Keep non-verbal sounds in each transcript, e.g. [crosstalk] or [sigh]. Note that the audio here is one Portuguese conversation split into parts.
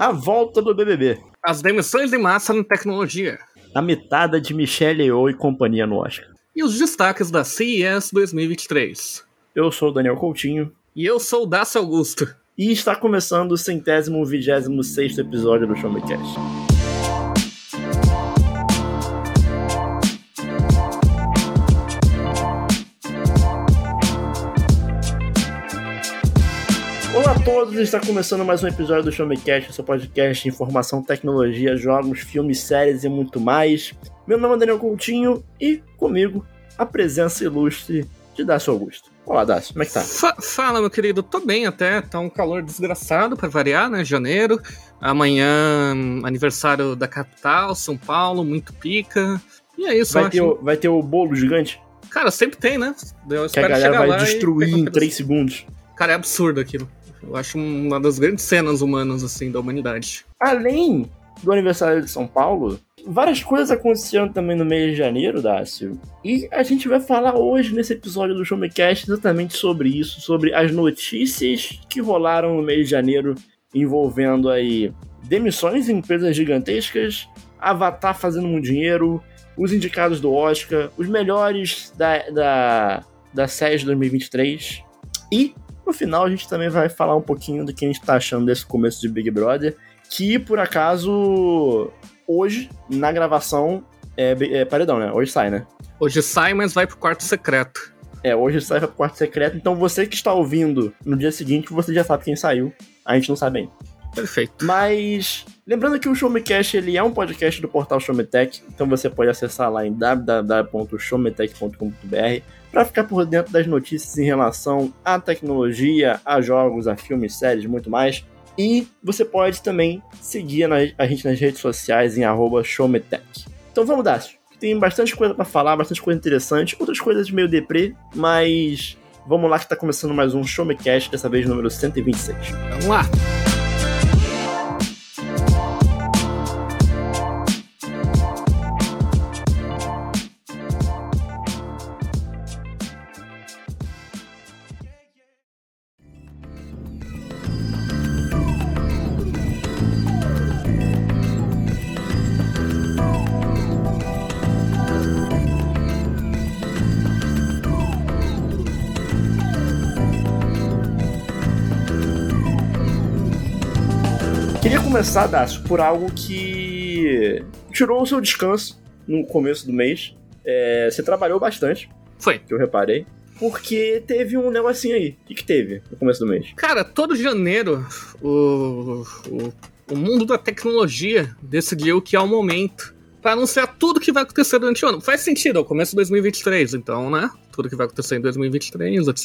A volta do BBB. As demissões de massa na tecnologia. A mitada de Michelle Yeoh e companhia no Oscar. E os destaques da CES 2023. Eu sou o Daniel Coutinho. E eu sou o Dácio Augusto. E está começando o centésimo vigésimo sexto episódio do Show Me Cast. Todos, está começando mais um episódio do Show Me Cast, seu podcast de informação, tecnologia, jogos, filmes, séries e muito mais. Meu nome é Daniel Coutinho e comigo a presença ilustre de Dácio Augusto. Olá, Dácio, como é que tá? Fa fala, meu querido, tô bem até, tá um calor desgraçado para variar, né? Janeiro, amanhã aniversário da capital, São Paulo, muito pica. E é isso, vai ter, o, vai ter o bolo gigante? Cara, sempre tem, né? Eu Que a galera vai destruir em. 3 segundos. Cara, é absurdo aquilo. Eu acho uma das grandes cenas humanas, assim, da humanidade. Além do aniversário de São Paulo, várias coisas aconteceram também no mês de janeiro, Dácio. E a gente vai falar hoje nesse episódio do Show Me Cast exatamente sobre isso, sobre as notícias que rolaram no mês de janeiro envolvendo aí demissões em empresas gigantescas, Avatar fazendo um dinheiro, os indicados do Oscar, os melhores da, da, da de 2023 e no final a gente também vai falar um pouquinho do que a gente tá achando desse começo de Big Brother, que por acaso hoje, na gravação, é, é paredão, né? Hoje sai, né? Hoje sai, mas vai pro quarto secreto. É, hoje sai pro quarto secreto, então você que está ouvindo no dia seguinte, você já sabe quem saiu. A gente não sabe ainda. Perfeito. Mas, lembrando que o Showmecast ele é um podcast do portal Showmetech, então você pode acessar lá em www.showmetech.com.br para ficar por dentro das notícias em relação à tecnologia, a jogos, a filmes, séries, muito mais. E você pode também seguir a gente nas redes sociais em Showmetech. Então vamos, Dácio. Tem bastante coisa para falar, bastante coisa interessante, outras coisas meio deprê, mas vamos lá que tá começando mais um Showmecast, dessa vez número 126. Vamos lá. Começar, Dácio, por algo que tirou o seu descanso no começo do mês. É, você trabalhou bastante, Foi. que eu reparei, porque teve um negocinho aí. O que, que teve no começo do mês? Cara, todo janeiro o, o, o mundo da tecnologia decidiu que é o momento para anunciar tudo que vai acontecer durante o ano. Faz sentido, é o começo de 2023, então, né? Tudo que vai acontecer em 2023, etc.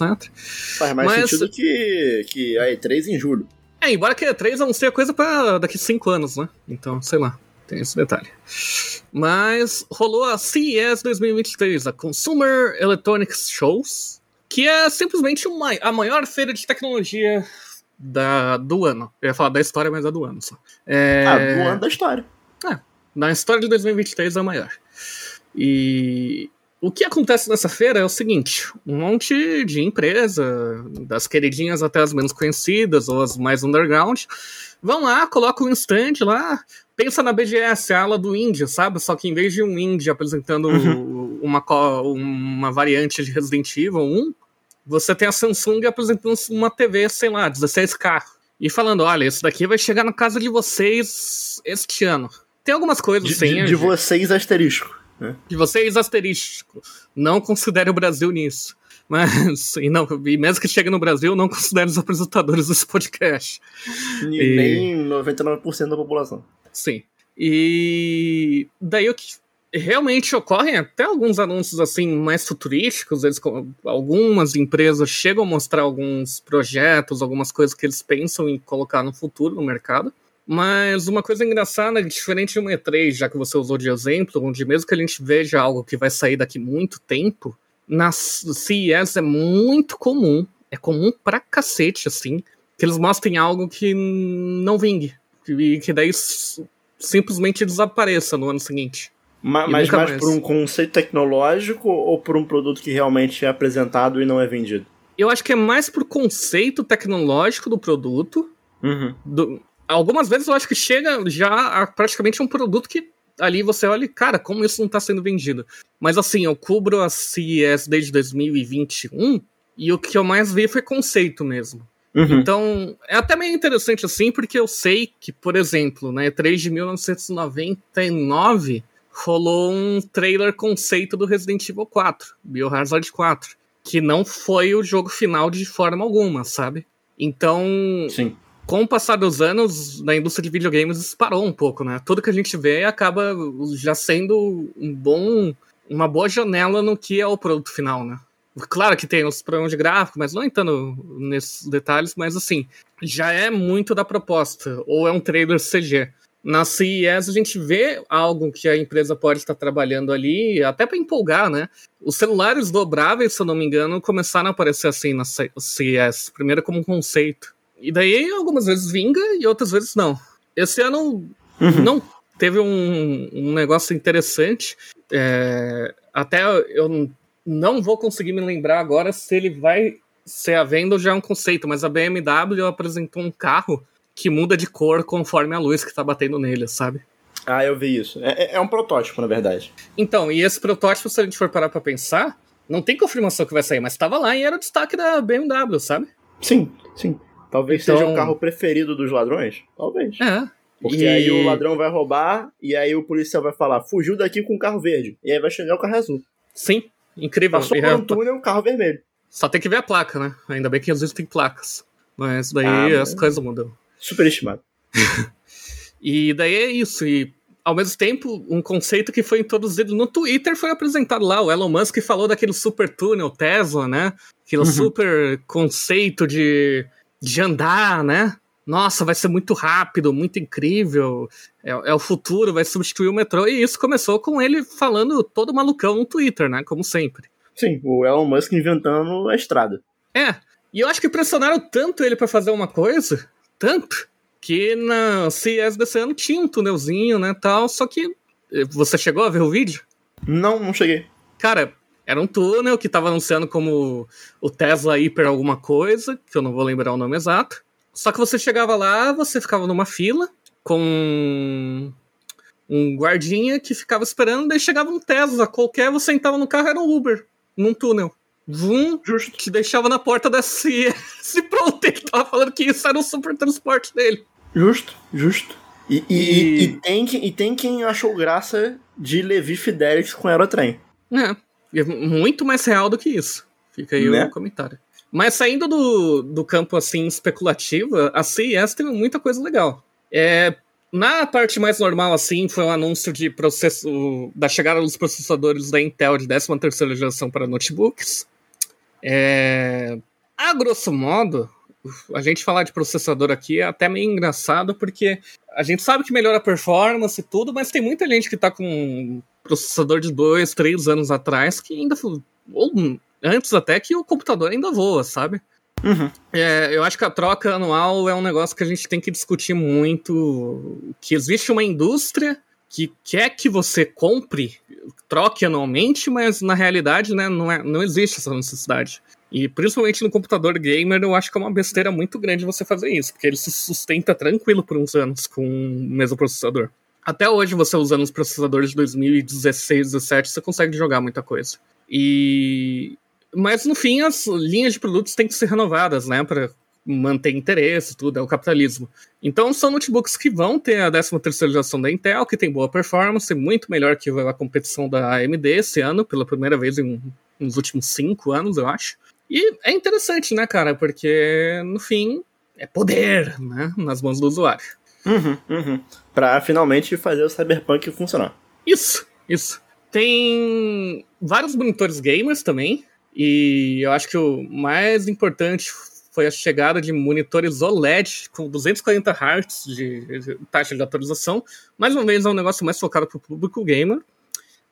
Faz mais Mas- sentido que, que a E3 em julho. É, embora que a E3 anuncie coisa pra daqui cinco anos, né? Então, sei lá, tem esse detalhe. Mas rolou a CES 2023, a Consumer Electronics Shows, que é simplesmente uma, a maior feira de tecnologia da, do ano. Eu ia falar da história, mas é do ano só. É, Ah, do ano da história. na história de 2023 é a maior. E o que acontece nessa feira é o seguinte: um monte de empresa, das queridinhas até as menos conhecidas ou as mais underground, vão lá, colocam um stand lá, pensa na BGS, a ala do indie, sabe? Só que em vez de um indie apresentando uma, co- uma variante de Resident Evil 1, você tem a Samsung apresentando uma TV, sei lá, 16K. E falando, olha, isso daqui vai chegar na casa de vocês este ano. Tem algumas coisas De, assim. de, de vocês, asterisco. De vocês asterístico. Não considere o Brasil nisso. Mas, e, não, e mesmo que chegue no Brasil, não considere os apresentadores desse podcast. E E- nem 99% da população. Sim. E daí o que realmente ocorrem até alguns anúncios assim mais futurísticos, eles, algumas empresas chegam a mostrar alguns projetos, algumas coisas que eles pensam em colocar no futuro no mercado. Mas uma coisa engraçada, diferente de uma E3, já que você usou de exemplo, onde mesmo que a gente veja algo que vai sair daqui muito tempo, na CES é muito comum, é comum pra cacete, assim, que eles mostrem algo que não vingue. E que daí simplesmente desapareça no ano seguinte. Ma- mas nunca mais mais. por um conceito tecnológico ou por um produto que realmente é apresentado e não é vendido? Eu acho que é mais pro conceito tecnológico do produto, Uhum. do- algumas vezes eu acho que chega já a praticamente um produto que ali você olha, cara, como isso não está sendo vendido. Mas assim, eu cubro a CES desde 2021 e o que eu mais vi foi conceito mesmo. Uhum. Então, é até meio interessante assim, porque eu sei que, por exemplo, na né, E3 de 1999 rolou um trailer conceito do Resident Evil 4, Biohazard 4, que não foi o jogo final de forma alguma, sabe? Então, Sim com o passar dos anos, na indústria de videogames disparou um pouco, né? Tudo que a gente vê acaba já sendo um bom, uma boa janela no que é o produto final, né? Claro que tem os problemas de gráfico, mas não entrando nesses detalhes, mas assim, já é muito da proposta, ou é um trailer CG. Na CES a gente vê algo que a empresa pode estar trabalhando ali, até para empolgar, né? Os celulares dobráveis, se eu não me engano, começaram a aparecer assim na CES, primeiro como um conceito. E daí algumas vezes vinga e outras vezes não. Esse ano uhum. não teve um, um negócio interessante. É, até eu não vou conseguir me lembrar agora se ele vai ser a venda ou já é um conceito, mas a BMW apresentou um carro que muda de cor conforme a luz que tá batendo nele, sabe? Ah, eu vi isso. É, é, é um protótipo, na verdade. Então, e esse protótipo, se a gente for parar pra pensar, não tem confirmação que vai sair, mas tava lá e era o destaque da BMW, sabe? Sim, sim. Talvez então... seja o carro preferido dos ladrões? Talvez. É. Porque e... aí o ladrão vai roubar e aí o policial vai falar, fugiu daqui com o carro verde. E aí vai chegar o carro azul. Sim, incrível. Passou por um túnel, carro vermelho. Só tem que ver a placa, né? Ainda bem que às vezes tem placas. Mas daí ah, as mas... coisas mudam. Superestimado. [laughs] e daí é isso. E ao mesmo tempo, um conceito que foi introduzido no Twitter foi apresentado lá. O Elon Musk falou daquele super túnel Tesla, né? Aquele uhum. super conceito de de andar, né? Nossa, vai ser muito rápido, muito incrível. É, é, o futuro, vai substituir o metrô. E isso começou com ele falando todo malucão no Twitter, né? Como sempre. Sim, o Elon Musk inventando a estrada. É. E eu acho que pressionaram tanto ele para fazer uma coisa, tanto, que na CES desse ano tinha um túnelzinho, né, tal, só que eh, você chegou a ver o vídeo? Não, não cheguei. Cara, era um túnel que estava anunciando como o Tesla Hyper alguma coisa, que eu não vou lembrar o nome exato. Só que você chegava lá, você ficava numa fila com um guardinha que ficava esperando, daí chegava um Tesla qualquer, você entrava no carro, era um Uber, num túnel. Vum, Justo. que deixava na porta da CS. [laughs] Pronto, ele tava falando que isso era o super transporte dele. Justo, justo. E, e, e... e tem, e tem quem achou graça de Levi Fidelix com Aerotrem. É. É muito mais real do que isso. Fica aí né? o comentário. Mas saindo do, do campo assim especulativo, a CES teve muita coisa legal. É, na parte mais normal, assim, foi o um anúncio de processo da chegada dos processadores da Intel de 13 terceira geração para notebooks. É, a grosso modo, a gente falar de processador aqui é até meio engraçado, porque a gente sabe que melhora a performance e tudo, mas tem muita gente que está com processador de dois, três anos atrás que ainda. Ou antes até que o computador ainda voa, sabe? Uhum. É, eu acho que a troca anual é um negócio que a gente tem que discutir muito. Que existe uma indústria que quer que você compre, troque anualmente, mas na realidade né, não, é, não existe essa necessidade. E principalmente no computador gamer, eu acho que é uma besteira muito grande você fazer isso, porque ele se sustenta tranquilo por uns anos com o mesmo processador. Até hoje, você usando os processadores de 2016, 2017, você consegue jogar muita coisa. E. Mas no fim, as linhas de produtos têm que ser renovadas, né? Para manter interesse, tudo, é o capitalismo. Então são notebooks que vão ter a 13 terceira geração da Intel, que tem boa performance, muito melhor que a competição da AMD esse ano, pela primeira vez em, nos últimos cinco anos, eu acho. E é interessante, né, cara? Porque, no fim, é poder, né? Nas mãos do usuário. Uhum, uhum. Pra finalmente fazer o Cyberpunk funcionar. Isso, isso. Tem vários monitores gamers também. E eu acho que o mais importante foi a chegada de monitores OLED com 240 Hz de taxa de atualização. Mais uma vez, é um negócio mais focado para o público gamer.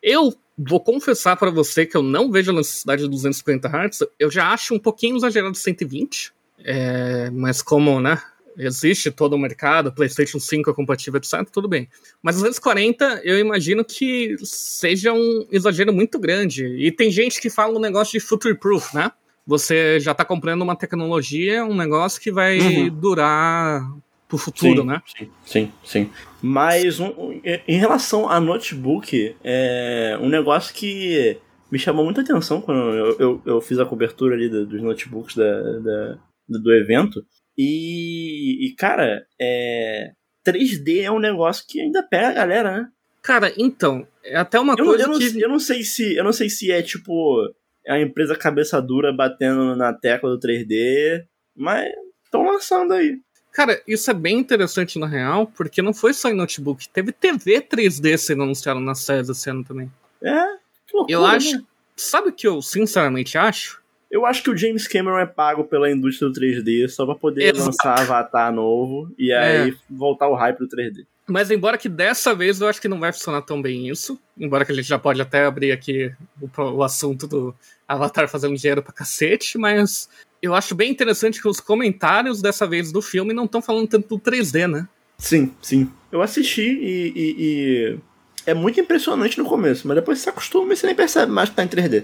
Eu vou confessar para você que eu não vejo a necessidade de 250 Hz. Eu já acho um pouquinho exagerado 120. É, mas como, né? Existe todo o mercado, PlayStation 5 é compatível, etc., tudo bem. Mas 240 eu imagino que seja um exagero muito grande. E tem gente que fala um negócio de future proof, né? Você já está comprando uma tecnologia, um negócio que vai uhum. durar pro futuro, sim, né? Sim, sim, sim. Mas um, em relação a notebook, é um negócio que me chamou muita atenção quando eu, eu, eu fiz a cobertura ali dos notebooks da, da, do evento. E, e, cara, é, 3D é um negócio que ainda pega a galera, né? Cara, então, é até uma eu, coisa eu não, que... Eu não sei se eu não sei se é tipo a empresa cabeça dura batendo na tecla do 3D, mas estão lançando aí. Cara, isso é bem interessante na real, porque não foi só em notebook, teve TV 3D sendo anunciado na série esse ano também. É, que loucura, Eu acho. né? Sabe o que eu sinceramente acho? Eu acho que o James Cameron é pago pela indústria do 3D só pra poder Exato. lançar Avatar novo e aí voltar o hype do 3D. Mas embora que dessa vez eu acho que não vai funcionar tão bem isso, embora que a gente já pode até abrir aqui o, o assunto do Avatar fazendo dinheiro pra cacete, mas eu acho bem interessante que os comentários dessa vez do filme não estão falando tanto do 3D, né? Sim, sim. Eu assisti e, e- e é muito impressionante no começo, mas depois você se acostuma e você nem percebe mais que tá em 3D.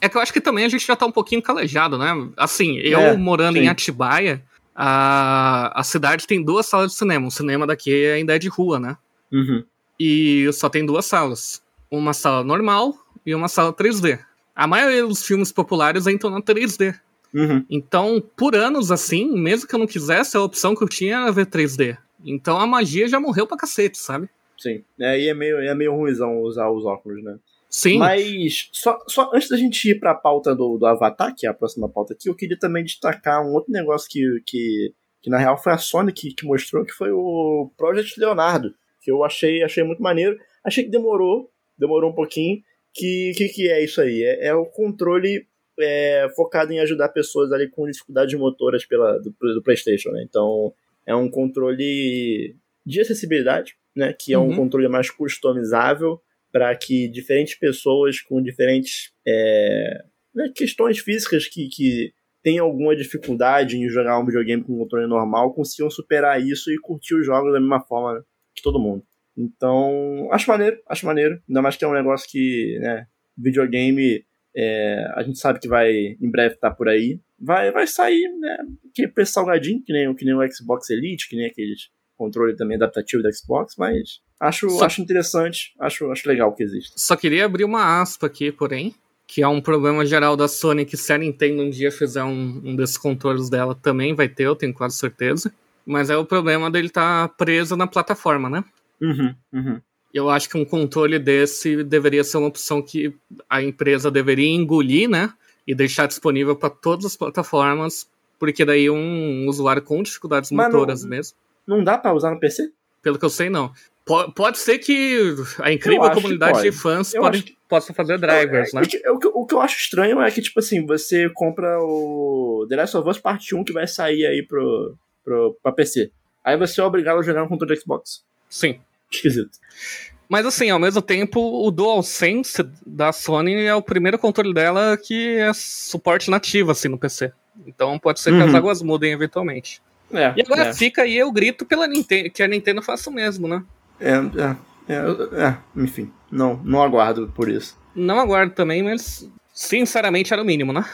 É que eu acho que também a gente já tá um pouquinho calejado, né? Assim, eu É, morando sim. em Atibaia, a, a cidade tem duas salas de cinema. O cinema daqui ainda é de rua, né? Uhum. E só tem duas salas. Uma sala normal e uma sala 3D. A maioria dos filmes populares entram na 3D. Uhum. Então, por anos assim, mesmo que eu não quisesse, a opção que eu tinha era ver 3D. Então a magia já morreu pra cacete, sabe? Sim. É, e é meio, é meio ruimzão usar os óculos, né? Sim. Mas, só, só antes da gente ir pra pauta do, do Avatar, que é a próxima pauta aqui, eu queria também destacar um outro negócio que, que, que na real foi a Sony que, que mostrou, que foi o Project Leonardo, que eu achei, achei muito maneiro. Achei que demorou, demorou um pouquinho. Que que, que é isso aí? É, é o controle é, focado em ajudar pessoas ali com dificuldades motoras pela, do, do PlayStation, né? Então, é um controle de acessibilidade, né? Que é um Uhum. controle mais customizável para que diferentes pessoas com diferentes é, né, questões físicas que, que têm alguma dificuldade em jogar um videogame com um controle normal consigam superar isso e curtir os jogos da mesma forma que todo mundo. Então, acho maneiro, acho maneiro. Ainda mais que é um negócio que, né, videogame, é, a gente sabe que vai em breve estar por aí. Vai, vai sair, né, aquele preço salgadinho, que nem, que nem o Xbox Elite, que nem aqueles controle também adaptativo da Xbox, mas acho, Só- acho interessante, acho, acho legal que existe. Só queria abrir uma aspa aqui, porém, que é um problema geral da Sony que se a Nintendo um dia fizer um, um desses controles dela também vai ter, eu tenho quase certeza. Mas é o problema dele estar preso na plataforma, né? Uhum, uhum. Eu acho que um controle desse deveria ser uma opção que a empresa deveria engolir, né? E deixar disponível para todas as plataformas, porque daí um usuário com dificuldades Mas motoras não- mesmo, Não dá pra usar no PC? pelo que eu sei, não. Po- pode ser que a incrível comunidade de pode. fãs pode, que- possa fazer drivers, É, né? é que- o, que, o que eu acho estranho é que, tipo assim, você compra o The Last of Us Part 1 que vai sair aí pro, pro, pra PC. Aí você é obrigado a jogar no controle do Xbox. Sim. Esquisito. Mas assim, ao mesmo tempo, o DualSense da Sony é o primeiro controle dela que é suporte nativo assim no PC. Então pode ser que Uhum. as águas mudem eventualmente. É, E agora é, fica aí eu grito pela Nintendo, que a Nintendo faça o mesmo, né? É, é, é, é, enfim, não, não aguardo por isso. Não aguardo também, mas sinceramente era o mínimo, né?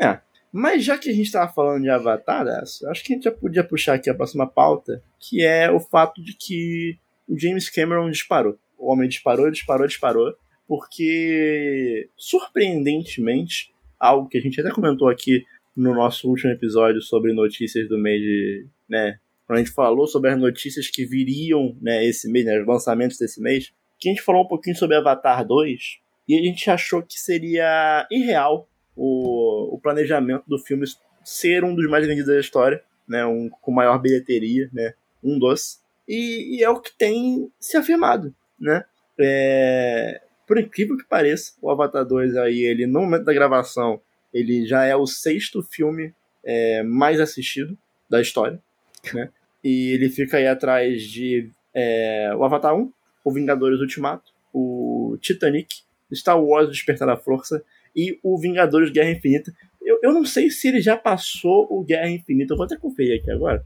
É. Mas já que a gente tava falando de Avatar, acho que a gente já podia puxar aqui a próxima pauta, que é o fato de que o James Cameron disparou. O homem disparou, disparou, disparou, porque, surpreendentemente, algo que a gente até comentou aqui no nosso último episódio sobre notícias do mês de. né? Quando a gente falou sobre as notícias que viriam né, esse mês, né, os lançamentos desse mês, que a gente falou um pouquinho sobre Avatar 2, e a gente achou que seria irreal o, o planejamento do filme ser um dos mais vendidos da história, né, um com maior bilheteria, né, um dos, e, e é o que tem se afirmado, né. É, por incrível que pareça, o Avatar 2 aí, ele no momento da gravação, ele já é o sexto filme é, mais assistido da história, né, e ele fica aí atrás de é, o Avatar 1, o Vingadores Ultimato, o Titanic, Star Wars Despertar da Força e o Vingadores Guerra Infinita. Eu, eu não sei se ele já passou o Guerra Infinita. Eu vou até conferir aqui agora.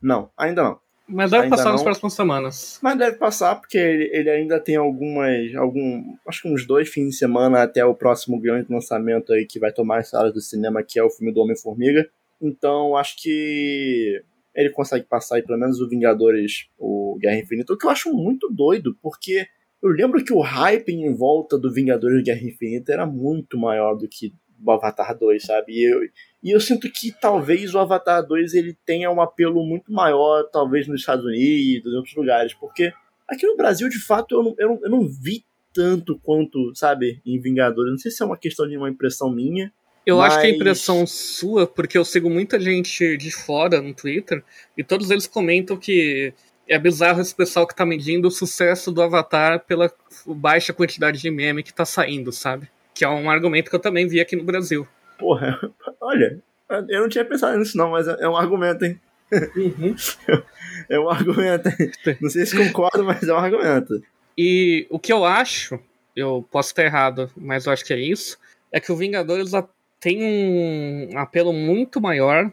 Não, ainda não. Mas deve Ainda passar nas não. próximas semanas. Mas deve passar porque ele, ele ainda tem algumas. Algum, acho que uns dois fins de semana até o próximo grande lançamento aí que vai tomar as salas do cinema, que é o filme do Homem-Formiga. Então acho que ele consegue passar aí pelo menos o Vingadores, o Guerra Infinita, o que eu acho muito doido, porque eu lembro que o hype em volta do Vingadores Guerra Infinita era muito maior do que o Avatar 2, sabe? E eu, e eu sinto que talvez o Avatar 2 ele tenha um apelo muito maior, talvez nos Estados Unidos, em outros lugares, porque aqui no Brasil, de fato, eu não, eu não, eu não vi tanto quanto, sabe, em Vingadores. Não sei se é uma questão de uma impressão minha, eu Mas... acho que é impressão sua, porque eu sigo muita gente de fora no Twitter, e todos eles comentam que é bizarro esse pessoal que tá medindo o sucesso do Avatar pela baixa quantidade de meme que tá saindo, sabe? Que é um argumento que eu também vi aqui no Brasil. Porra, [laughs] olha, eu não tinha pensado nisso não, mas é um argumento, hein? Uhum. [laughs] É um argumento. Não sei se concordo, mas é um argumento. E o que eu acho, eu posso estar errado, mas eu acho que é isso, é que o Vingadores tem um apelo muito maior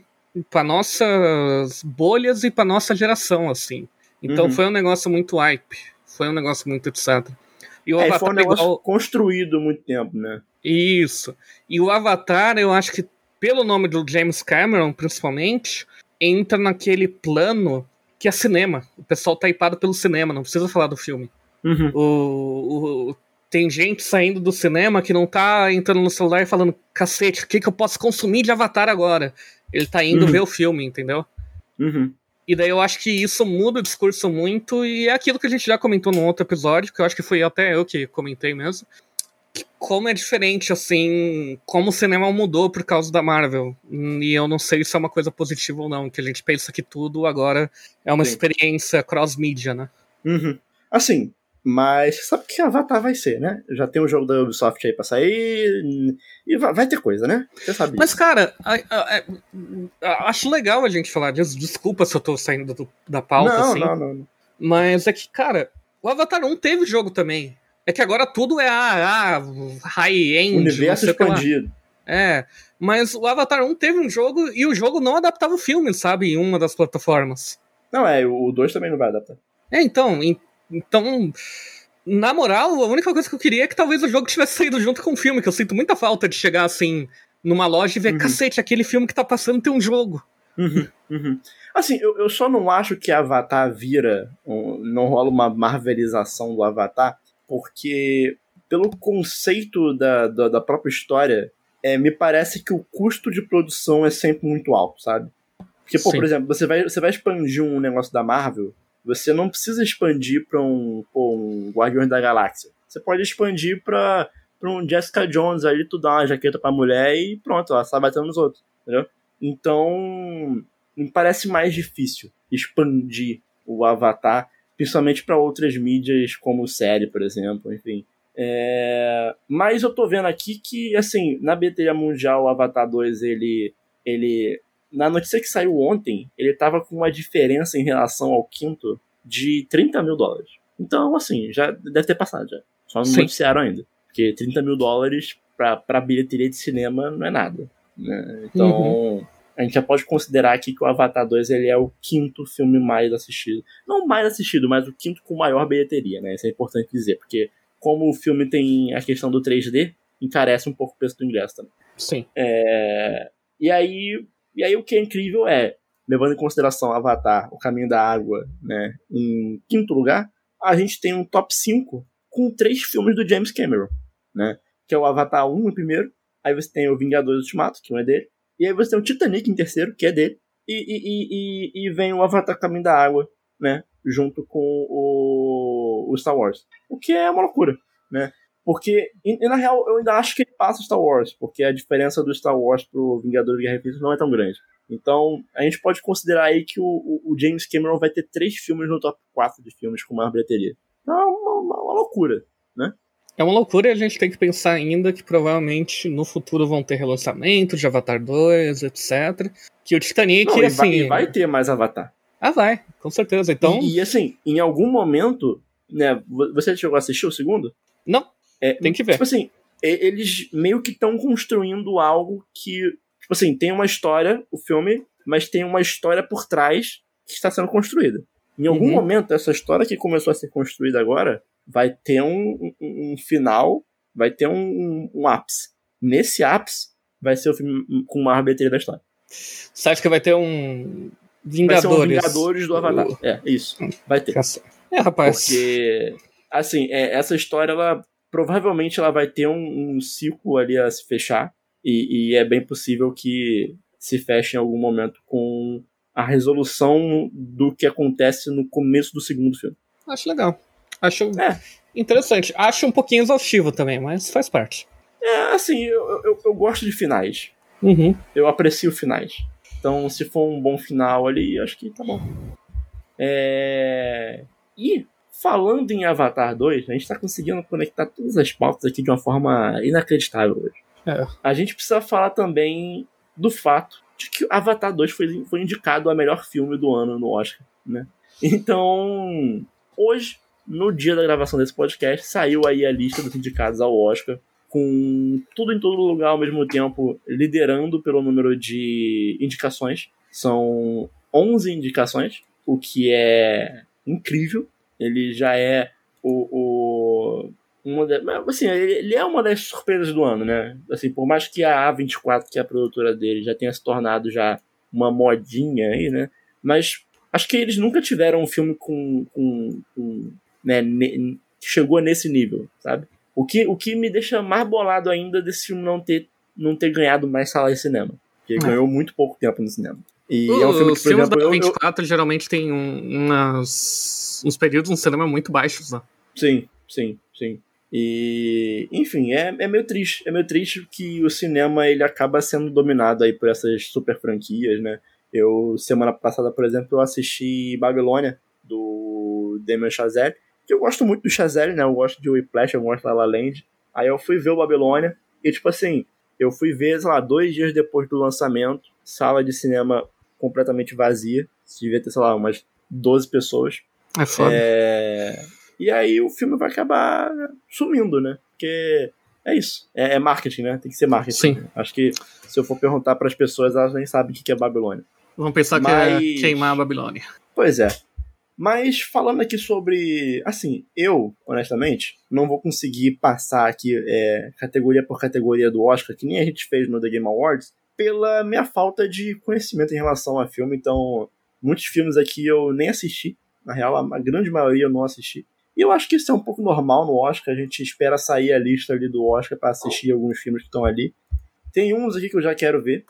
para nossas bolhas e para nossa geração, assim. Então uhum. foi um negócio muito hype, foi um negócio muito etc. E o é, Avatar foi um negócio igual... construído muito tempo, né? Isso. E o Avatar, eu acho que pelo nome do James Cameron, principalmente, entra naquele plano que é cinema. O pessoal tá hypado pelo cinema, não precisa falar do filme. Uhum. O, o, tem gente saindo do cinema que não tá entrando no celular e falando, cacete, o que, que eu posso consumir de Avatar agora? Ele tá indo uhum. ver o filme, entendeu? Uhum. E daí eu acho que isso muda o discurso muito, e é aquilo que a gente já comentou num outro episódio, que eu acho que foi até eu que comentei mesmo. Que como é diferente, assim, como o cinema mudou por causa da Marvel. E eu não sei se é uma coisa positiva ou não, que a gente pensa que tudo agora é uma Sim. experiência cross-mídia, né? Uhum. Assim, mas sabe que Avatar vai ser, né? Já tem o um jogo da Ubisoft aí pra sair. E vai ter coisa, né? Você sabe. Mas, cara, a, a, a, acho legal a gente falar disso. Desculpa se eu tô saindo do, da pauta, não, assim. Não, não, não. Mas é que, cara, o Avatar 1 teve jogo também. É que agora tudo é a, a high-end. Universo expandido. É, mas o Avatar 1 teve um jogo e o jogo não adaptava o filme, sabe? Em uma das plataformas. Não, é, o 2 também não vai adaptar. É, então, então, na moral, a única coisa que eu queria é que talvez o jogo tivesse saído junto com o filme, que eu sinto muita falta de chegar assim numa loja e ver, uhum. cacete, aquele filme que tá passando tem um jogo. Uhum, uhum. Assim, eu, eu só não acho que Avatar vira, não rola uma marvelização do Avatar, porque pelo conceito da, da, da própria história, é, me parece que o custo de produção é sempre muito alto, sabe? Porque, pô, por exemplo, você vai, você vai expandir um negócio da Marvel, você não precisa expandir para um, um Guardiões da Galáxia. Você pode expandir para um Jessica Jones ali, tu dá uma jaqueta pra mulher e pronto, ela sai batendo nos outros, entendeu? Então, me parece mais difícil expandir o Avatar, principalmente para outras mídias como série, por exemplo, enfim. É... Mas eu tô vendo aqui que, assim, na bilheteria mundial, o Avatar 2, ele, ele na notícia que saiu ontem, ele tava com uma diferença em relação ao quinto de 30 mil dólares. Então, assim, já deve ter passado já. Só não Sim. noticiaram ainda. Porque 30 mil dólares pra, pra bilheteria de cinema não é nada. Né? Então, uhum. a gente já pode considerar aqui que o Avatar 2 ele é o quinto filme mais assistido. Não mais assistido, mas o quinto com maior bilheteria, né? Isso é importante dizer, porque como o filme tem a questão do 3D, encarece um pouco o preço do ingresso também. Sim. É... E aí, e aí o que é incrível é, levando em consideração Avatar, O Caminho da Água, né, em quinto lugar, a gente tem um top 5 com três filmes do James Cameron, né? Que é o Avatar 1 em primeiro, aí você tem o Vingadores Ultimato, que não é dele, e aí você tem o Titanic em terceiro, que é dele, e, e, e, e vem o Avatar Caminho da Água, né? Junto com o, o Star Wars. O que é uma loucura, né? Porque, e, e, na real, eu ainda acho que ele passa Star Wars, porque a diferença do Star Wars pro Vingadores Guerra Infinita não é tão grande. Então, a gente pode considerar aí que o, o, o, James Cameron vai ter três filmes no top 4 de filmes com maior bilheteria. É uma, uma, uma, loucura, né? É uma loucura e a gente tem que pensar ainda que provavelmente no futuro vão ter relançamento de Avatar 2, etc. Que o Titanic, não, assim... E vai, vai, ter mais Avatar. Ah, vai, com certeza. Então... E, e assim, em algum momento, né, você chegou a assistir o segundo? Não. É, Tem que ver. Tipo assim, eles meio que estão construindo algo que. Tipo assim, tem uma história, o filme, mas tem uma história por trás que está sendo construída. Em algum uhum. momento, essa história que começou a ser construída agora vai ter um, um, um final, vai ter um, um, ápice. Nesse ápice vai ser o filme com maior bilheteria da história. Você acha que vai ter um, Vingadores. Vai ser um Vingadores do Avatar. O- É, isso. Vai ter. É, rapaz. Porque, assim, é, essa história, ela provavelmente ela vai ter um, um ciclo ali a se fechar. E, e é bem possível que se feche em algum momento com a resolução do que acontece no começo do segundo filme. Acho legal. Acho É. interessante. Acho um pouquinho exaustivo também, mas faz parte. É, assim, eu, eu, eu gosto de finais. Uhum. Eu aprecio finais. Então, se for um bom final ali, acho que tá bom. É... E, falando em Avatar 2, a gente tá conseguindo conectar todas as pautas aqui de uma forma inacreditável hoje. É. A gente precisa falar também do fato de que Avatar 2 foi, foi indicado a melhor filme do ano no Oscar, né? Então, hoje, no dia da gravação desse podcast, saiu aí a lista dos indicados ao Oscar, com tudo em todo lugar ao mesmo tempo, liderando pelo número de indicações. São 11 indicações, o que é incrível. Ele já é o. o uma da- assim, ele ele é uma das surpresas do ano, né? Assim, por mais que a A24, que é a produtora dele, já tenha se tornado já uma modinha aí, né? Mas acho que eles nunca tiveram um filme com. com, com né, ne- que chegou nesse nível, sabe? O que, o que me deixa mais bolado ainda desse filme não ter, não ter ganhado mais sala de cinema. Porque É. ganhou muito pouco tempo no cinema. E é um filme que, por exemplo, da eu, eu, 24 geralmente tem um, umas, uns períodos no cinema muito baixos, né? Sim, sim, sim. E, enfim, é, é meio triste. É meio triste que o cinema ele acaba sendo dominado aí por essas super franquias, né? Eu, semana passada, por exemplo, eu assisti Babilônia, do Damien Chazelle, que eu gosto muito do Chazelle, né? Eu gosto de Whiplash, eu gosto da La Land. Aí eu fui ver o Babilônia e, tipo assim, eu fui ver, sei lá, dois dias depois do lançamento, sala de cinema completamente vazia. Devia ter, sei lá, umas 12 pessoas. É foda. É, E aí o filme vai acabar sumindo, né? Porque é isso. É, é marketing, né? Tem que ser marketing. Sim. né? Acho que se eu for perguntar para as pessoas, elas nem sabem o que é Babilônia. Vamos pensar que mas- é queimar a Babilônia. Pois é. Mas falando aqui sobre. Assim, eu, honestamente, não vou conseguir passar aqui é, categoria por categoria do Oscar, que nem a gente fez no The Game Awards, pela minha falta de conhecimento em relação a filme. Então, muitos filmes aqui eu nem assisti. Na real, a grande maioria eu não assisti. E eu acho que isso é um pouco normal no Oscar. A gente espera sair a lista ali do Oscar para assistir alguns filmes que estão ali. Tem uns aqui que eu já quero ver,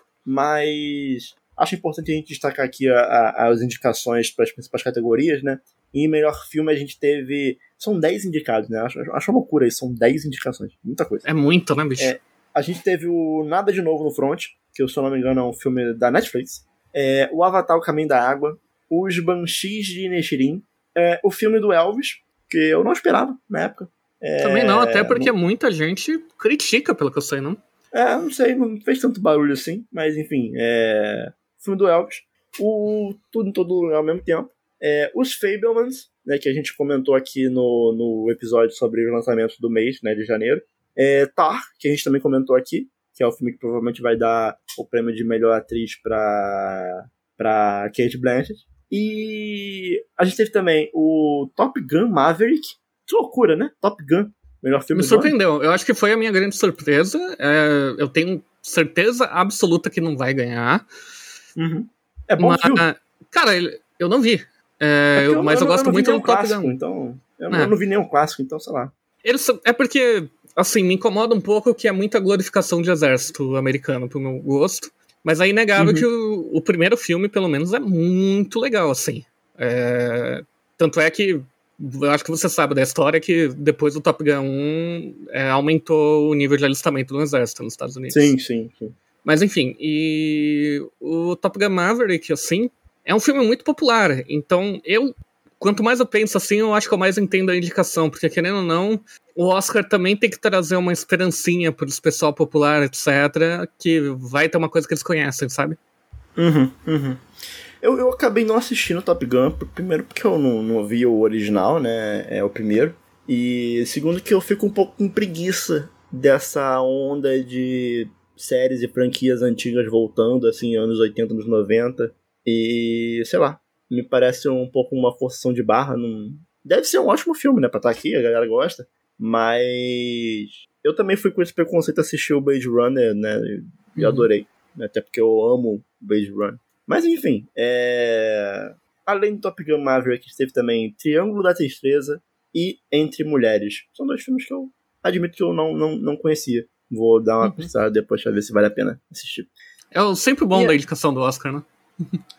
mas acho importante a gente destacar aqui a- a- as indicações para as principais categorias, né? E em melhor filme a gente teve. São 10 indicados, né? Acho, acho uma loucura isso, são 10 indicações. Muita coisa. É muito, né, bicho? É. A gente teve o Nada de Novo no Front, que se eu não me engano é um filme da Netflix. É, o Avatar O Caminho da Água. Os Banshees de Inisherin. É, o filme do Elvis, que eu não esperava na época. É, Também não, até porque muita gente critica, pelo que eu sei, não? É, não sei, não fez tanto barulho assim, mas enfim, é. Filme do Elvis. O Tudo em Todo Lugar ao mesmo tempo. É, os Fablemans, né, que a gente comentou aqui no, no episódio sobre os lançamentos do mês, né, de janeiro. É, Tar, que a gente também comentou aqui, que é o filme que provavelmente vai dar o prêmio de melhor atriz pra, pra Kate Blanchett. E a gente teve também o Top Gun Maverick. Que loucura, né? Top Gun, melhor filme Me do ano. surpreendeu. Eu acho que foi a minha grande surpresa. É, eu tenho certeza absoluta que não vai ganhar. Uhum. É bom Mas, filme. cara, eu não vi. É, É eu- mas eu, não- gosto muito do Top clássico, Gun. Então, eu, não- É. eu não vi nenhum clássico, então sei lá. Eles é porque, assim, me incomoda um pouco que é muita glorificação de exército americano pro meu gosto. Mas é inegável Uhum. que o, o primeiro filme, pelo menos, é muito legal, assim. É, tanto é que eu acho que você sabe da história que depois do Top Gun 1 é, aumentou o nível de alistamento do exército nos Estados Unidos. Sim, sim, sim. Mas enfim, e o Top Gun Maverick, assim, é um filme muito popular. Então, eu, quanto mais eu penso assim, eu acho que eu mais entendo a indicação, porque querendo ou não, o Oscar também tem que trazer uma esperancinha pro pessoal popular, etc., que vai ter uma coisa que eles conhecem, sabe? Uhum, uhum. Eu, eu acabei não assistindo Top Gun, pr- primeiro porque eu não, não vi o original, né? É o primeiro. E segundo que eu fico um pouco com preguiça dessa onda de séries e franquias antigas voltando, assim, anos 80, anos 90. E, sei lá, me parece um pouco uma forçação de barra. Não... Deve ser um ótimo filme, né? Pra estar aqui, a galera gosta. Mas eu também fui com esse preconceito assistir o Blade Runner, né? E Uhum. adorei. né, Até porque eu amo Blade Runner. Mas enfim, é... além do Top Gun Maverick, teve também Triângulo da Tristeza e Entre Mulheres. São dois filmes que eu admito que eu não, não, não conhecia. Vou dar uma uhum. depois pra ver se vale a pena assistir. É o sempre bom e da é... indicação do Oscar, né?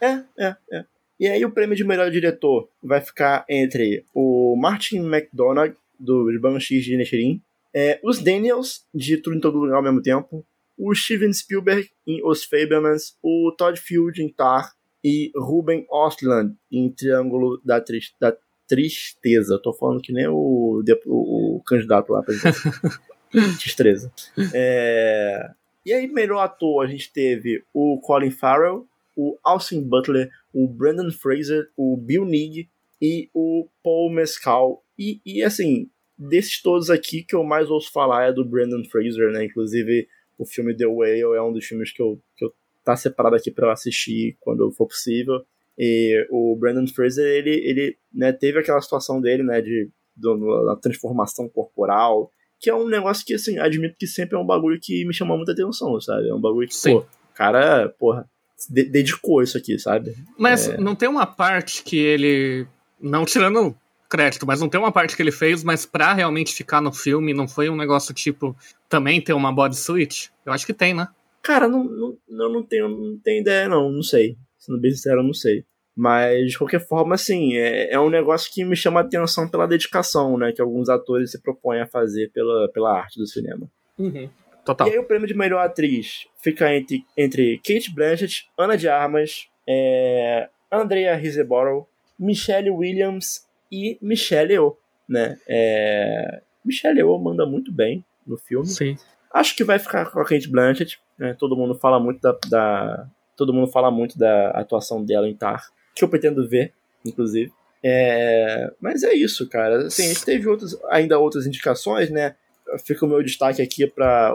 é, é, é. E aí o prêmio de melhor diretor vai ficar entre o Martin McDonagh, do Banshees de Inisherin, é, os Daniels, de Tudo em Todo Lugar ao mesmo tempo, o Steven Spielberg em Os Fablemans, o Todd Field em Tar e Ruben Ostland em Triângulo da, da Tristeza. Tô falando que nem o, o, o candidato lá, pra [laughs] Tristeza. É... E aí, melhor ator, a gente teve o Colin Farrell, o Austin Butler, o Brandon Fraser, o Bill Nighy e o Paul Mescal. E, e assim, desses todos aqui, que eu mais ouço falar é do Brandon Fraser, né? Inclusive, o filme The Whale é um dos filmes que eu, que eu tá separado aqui para eu assistir quando for possível. E o Brandon Fraser, ele, ele né, teve aquela situação dele, né, de, da transformação corporal, que é um negócio que, assim, admito que sempre é um bagulho que me chama muita atenção, sabe? É um bagulho que, Sim. pô, cara, porra, de dedicou isso aqui, sabe? Mas é... não tem uma parte que ele. Não tirando crédito, mas não tem uma parte que ele fez, mas pra realmente ficar no filme, não foi um negócio tipo também ter uma bodysuit? Eu acho que tem, né? Cara, não, não, não, não, tenho, não tenho ideia, não, não sei. Sendo bem sincero, eu não sei. Mas, de qualquer forma, assim, é, é um negócio que me chama a atenção pela dedicação, né? Que alguns atores se propõem a fazer pela, pela arte do cinema. Uhum. Total. E aí o prêmio de melhor atriz fica entre, entre Kate Blanchett, Ana de Armas, é, Andrea Riseborough, Michelle Williams e Michelle Yeoh, né? É, Michelle Yeoh manda muito bem no filme. Sim. Acho que vai ficar com a Kate Blanchett, né? Todo mundo fala muito da, da todo mundo fala muito da atuação dela em Tar, que eu pretendo ver, inclusive. É, mas é isso, cara. Assim, a gente teve outros, ainda outras indicações, né? Fica o meu destaque aqui para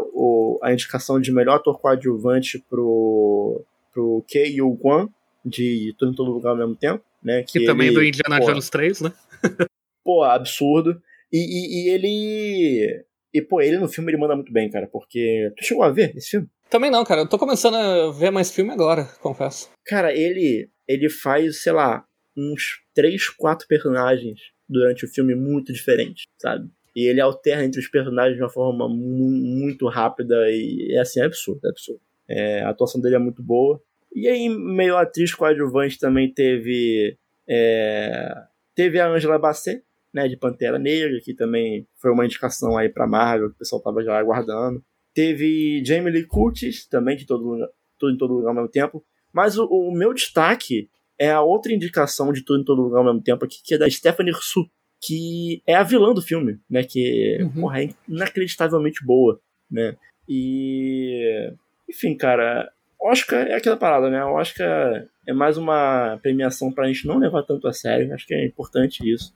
a indicação de melhor ator coadjuvante pro, pro Kei Yu Kwan, de Tudo em Todo Lugar ao mesmo tempo. Né, que, também ele, do Indiana pô, Jones 3, né? [laughs] pô, absurdo. E, e, e, ele. E, pô, ele no filme ele manda muito bem, cara, porque. Tu chegou a ver esse filme? Também não, cara. Eu tô começando a ver mais filme agora, confesso. Cara, ele. Ele faz, sei lá, uns 3, 4 personagens durante o filme muito diferentes, sabe? E ele alterna entre os personagens de uma forma muito rápida e é assim, é absurdo, é absurdo. É, a atuação dele é muito boa. E aí, meio atriz coadjuvante também teve. É, teve a Angela Bassett, né, de Pantera Negra, que também foi uma indicação aí pra Marvel, que o pessoal tava já aguardando. Teve Jamie Lee Curtis, também, de todo, tudo em todo lugar ao mesmo tempo. Mas o, o, meu destaque é a outra indicação de tudo em todo lugar ao mesmo tempo aqui, que é da Stephanie Su, que é a vilã do filme, né? Que uhum. porra, é inacreditavelmente boa, né? E. Enfim, cara, Oscar é aquela parada, né? Oscar é mais uma premiação pra gente não levar tanto a sério. Acho que é importante isso.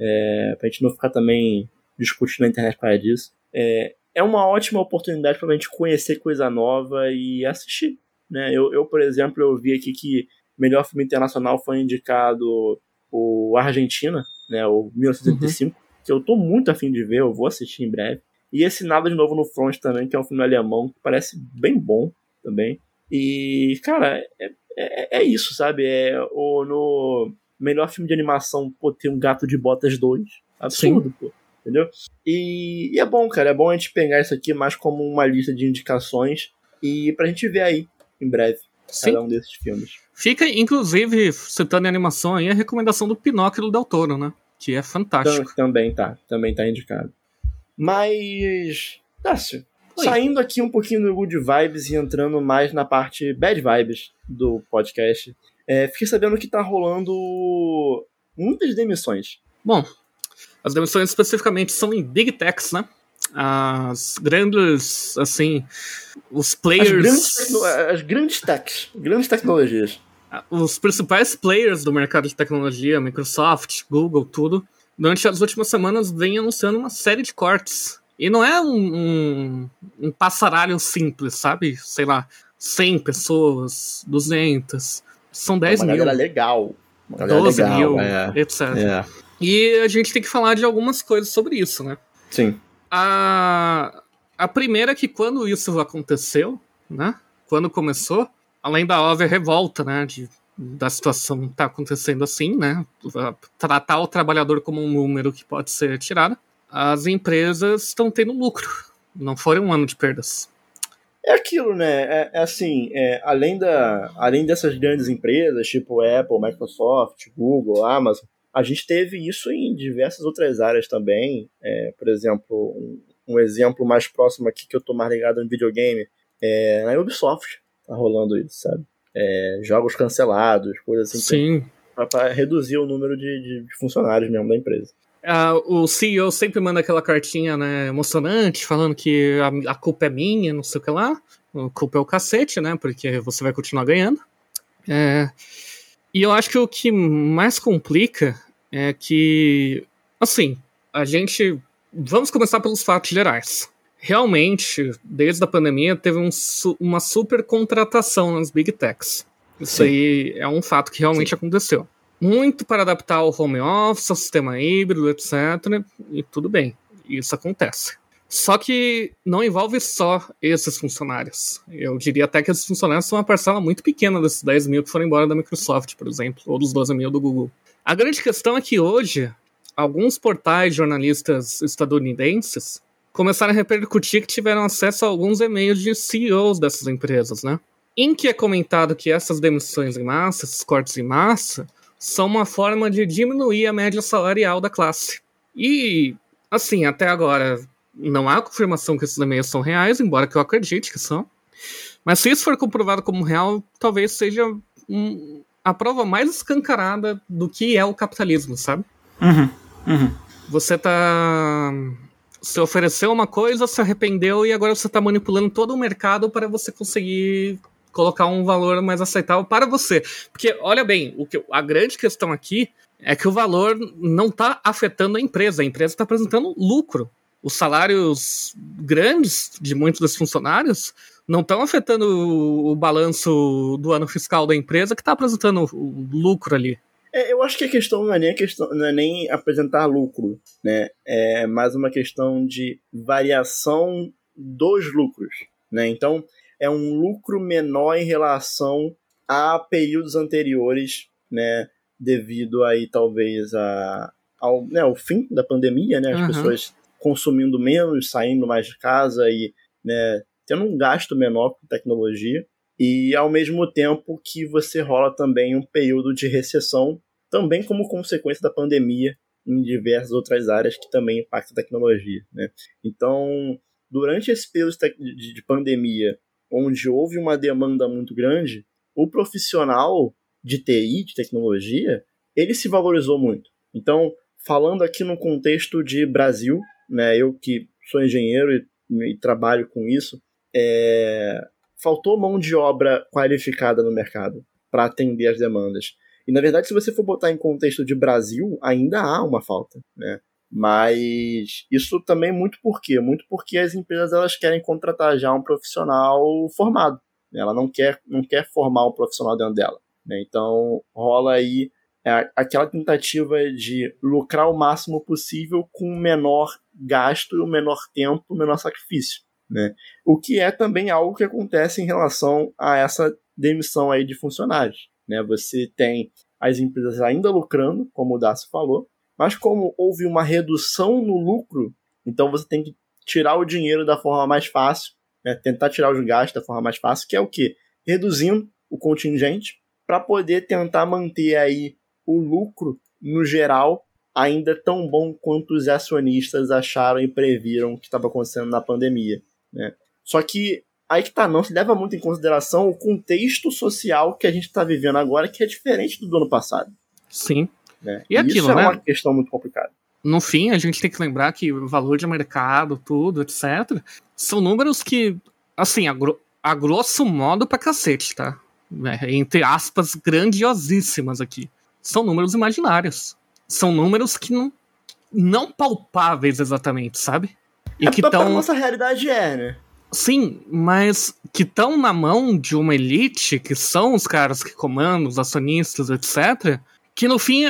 É, pra gente não ficar também discutindo na internet para disso. É, é uma ótima oportunidade pra gente conhecer coisa nova e assistir. Né? Eu, eu, por exemplo, eu vi aqui que melhor filme internacional foi indicado o Argentina, né, o 1985, uhum. que eu tô muito afim de ver, eu vou assistir em breve. E esse Nada de Novo no Front também, que é um filme alemão, que parece bem bom também. E, cara, é, é, é isso, sabe? É o, no melhor filme de animação, pô, ter um Gato de Botas 2. Absurdo, Sim. pô. Entendeu? E, e, é bom, cara. É bom a gente pegar isso aqui mais como uma lista de indicações e pra gente ver aí, em breve, Sim. cada um desses filmes. Fica, inclusive, citando a animação aí, a recomendação do Pinóquio do Del Toro, né? Que é fantástico. Também tá, também tá indicado. Mas, Dácio, saindo aqui um pouquinho do Good Vibes e entrando mais na parte Bad Vibes do podcast, é, fiquei sabendo que tá rolando muitas demissões. Bom, as demissões especificamente são em Big Techs, né? as grandes, assim, os players. As grandes, as grandes techs, grandes tecnologias. Os principais players do mercado de tecnologia, Microsoft, Google, tudo, durante as últimas semanas vem anunciando uma série de cortes. E não é um, um, um passaralho simples, sabe? Sei lá, 100 pessoas, 200. São 10 uma mil. Galera legal. Uma 12 legal, mil, é. etc. É. E a gente tem que falar de algumas coisas sobre isso, né? Sim. A, a primeira é que quando isso aconteceu, né? Quando começou, além da óbvia revolta, né, de, da situação estar tá acontecendo assim, né, tratar o trabalhador como um número que pode ser tirado, as empresas estão tendo lucro. Não foi um ano de perdas. É aquilo, né? É, é assim, é, além, da, além dessas grandes empresas, tipo Apple, Microsoft, Google, Amazon, a gente teve isso em diversas outras áreas também. É, por exemplo, um, um, exemplo mais próximo aqui que eu tô mais ligado no videogame é na Ubisoft. Tá rolando isso, sabe? É, jogos cancelados, coisas assim. Sim. Para reduzir o número de, de funcionários mesmo da empresa. Uh, o CEO sempre manda aquela cartinha né, emocionante, falando que a, a, culpa é minha, não sei o que lá. A culpa é o cacete, né? Porque você vai continuar ganhando. É, e eu acho que o que mais complica é que, assim, a gente. Vamos começar pelos fatos gerais. Realmente, desde a pandemia, teve um, uma super contratação nas Big Techs. Isso Sim. aí é um fato que realmente Sim. aconteceu muito para adaptar ao home office, ao sistema híbrido, etc. E tudo bem, isso acontece. Só que não envolve só esses funcionários. Eu diria até que esses funcionários são uma parcela muito pequena desses 10 mil que foram embora da Microsoft, por exemplo, ou dos 12 mil do Google. A grande questão é que hoje, alguns portais jornalistas estadunidenses começaram a repercutir que tiveram acesso a alguns e-mails de CEOs dessas empresas, né? Em que é comentado que essas demissões em massa, esses cortes em massa, são uma forma de diminuir a média salarial da classe. E, assim, até agora não há confirmação que esses e-mails são reais, embora que eu acredite que são. Mas se isso for comprovado como real, talvez seja um, a prova mais escancarada do que é o capitalismo, sabe? Uhum, uhum. Você tá. Você ofereceu uma coisa, se arrependeu e agora você tá manipulando todo o mercado para você conseguir colocar um valor mais aceitável para você. Porque, olha bem, o que, a grande questão aqui é que o valor não está afetando a empresa, a empresa está apresentando lucro. Os salários grandes de muitos dos funcionários não estão afetando o, o balanço do ano fiscal da empresa, que está apresentando lucro ali. É, eu acho que a questão não é nem a questão, não é nem apresentar lucro, né? É mais uma questão de variação dos lucros, né? Então, é um lucro menor em relação a períodos anteriores, né? Devido aí talvez a, ao, né, ao fim da pandemia, né? As uhum. pessoas consumindo menos, saindo mais de casa e né, tendo um gasto menor com tecnologia. E ao mesmo tempo que você rola também um período de recessão, também como consequência da pandemia em diversas outras áreas que também impactam a tecnologia. Né? Então, durante esse período de, de pandemia, onde houve uma demanda muito grande, o profissional de TI, de tecnologia, ele se valorizou muito. Então, falando aqui no contexto de Brasil, né, eu que sou engenheiro e, e trabalho com isso, é, faltou mão de obra qualificada no mercado para atender as demandas. E na verdade, se você for botar em contexto de Brasil, ainda há uma falta, né? Mas isso também muito por quê? Muito porque as empresas elas querem contratar já um profissional formado. Né? Ela não quer, não quer formar um profissional dentro dela. Né? Então rola aí é, aquela tentativa de lucrar o máximo possível com o menor gasto o menor tempo, o menor sacrifício. Né? O que é também algo que acontece em relação a essa demissão aí de funcionários. Né? Você tem as empresas ainda lucrando, como o Dácio falou, mas como houve uma redução no lucro, então você tem que tirar o dinheiro da forma mais fácil, né? tentar tirar os gastos da forma mais fácil, que é o que? Reduzindo o contingente para poder tentar manter aí o lucro no geral ainda tão bom quanto os acionistas acharam e previram que estava acontecendo na pandemia. Né? Só que aí que tá, não se leva muito em consideração o contexto social que a gente está vivendo agora, que é diferente do do ano passado. Sim. Né? E, aquilo, isso é né? uma questão muito complicada. No fim, a gente tem que lembrar que o valor de mercado, tudo, etc., são números que, assim, a, gro a grosso modo pra cacete, tá? É, entre aspas, grandiosíssimas aqui. São números imaginários. São números que não, não palpáveis exatamente, sabe? E é que tão... nossa realidade é, né? Sim, mas que estão na mão de uma elite, que são os caras que comandam, os acionistas, etc., que no fim